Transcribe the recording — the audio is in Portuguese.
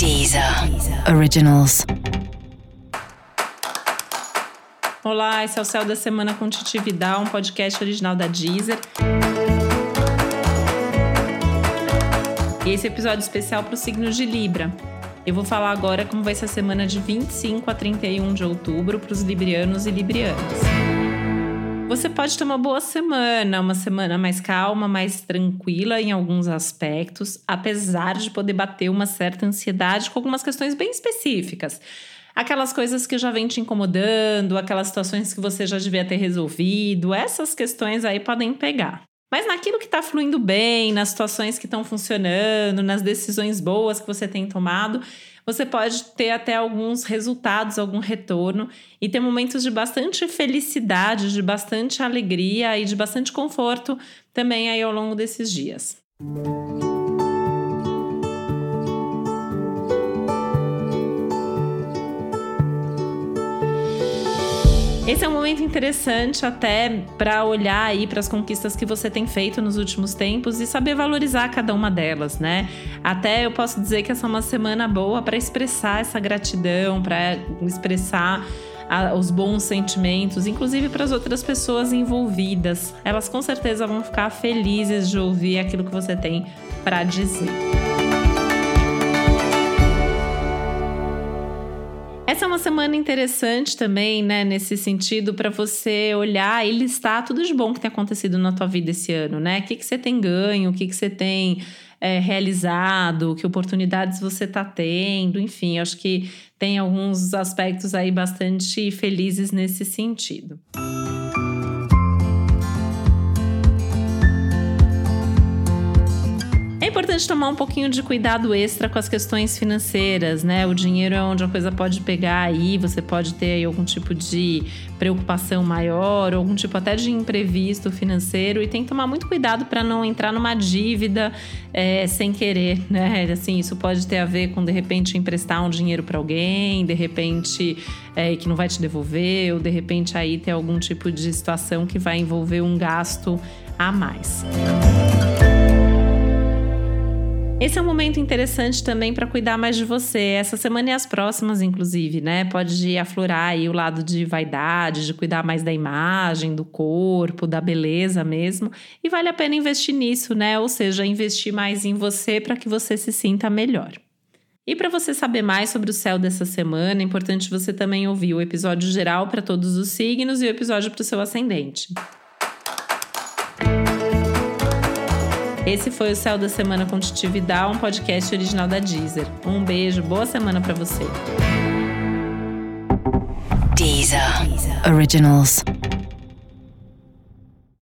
Deezer Originals. Olá, esse é o Céu da Semana com Titi Vidal, um podcast original da Deezer. E esse episódio especial para o signo de Libra. Eu vou falar agora como vai ser a semana de 25 a 31 de outubro para os librianos e librianas. Você pode ter uma boa semana, uma semana mais calma, mais tranquila em alguns aspectos, apesar de poder bater uma certa ansiedade com algumas questões bem específicas. Aquelas coisas que já vem te incomodando, aquelas situações que você já devia ter resolvido, essas questões aí podem pegar. Mas naquilo que está fluindo bem, nas situações que estão funcionando, nas decisões boas que você tem tomado, você pode ter até alguns resultados, algum retorno e ter momentos de bastante felicidade, de bastante alegria e de bastante conforto também aí ao longo desses dias. Esse é um momento interessante até para olhar aí para as conquistas que você tem feito nos últimos tempos e saber valorizar cada uma delas, né? Até eu posso dizer que essa é uma semana boa para expressar essa gratidão, para expressar os bons sentimentos, inclusive para as outras pessoas envolvidas. Elas com certeza vão ficar felizes de ouvir aquilo que você tem para dizer. Essa é uma semana interessante também, né, nesse sentido, para você olhar e listar tudo de bom que tem acontecido na tua vida esse ano, né? O que, que você tem ganho, o que, que você tem é, realizado, que oportunidades você está tendo, enfim, acho que tem alguns aspectos aí bastante felizes nesse sentido. Importante tomar um pouquinho de cuidado extra com as questões financeiras, né? O dinheiro é onde a coisa pode pegar aí, você pode ter aí algum tipo de preocupação maior, algum tipo até de imprevisto financeiro e tem que tomar muito cuidado para não entrar numa dívida é, sem querer, né? Assim, isso pode ter a ver com de repente emprestar um dinheiro para alguém, de repente é, que não vai te devolver, ou de repente aí ter algum tipo de situação que vai envolver um gasto a mais. Esse é um momento interessante também para cuidar mais de você. Essa semana e as próximas, inclusive, né? Pode aflorar aí o lado de vaidade, de cuidar mais da imagem, do corpo, da beleza mesmo. E vale a pena investir nisso, né? Ou seja, investir mais em você para que você se sinta melhor. E para você saber mais sobre o céu dessa semana, é importante você também ouvir o episódio geral para todos os signos e o episódio para o seu ascendente. Esse foi o Céu da Semana com Titi Vidal, um podcast original da Deezer. Um beijo, boa semana para você. Deezer. Originals.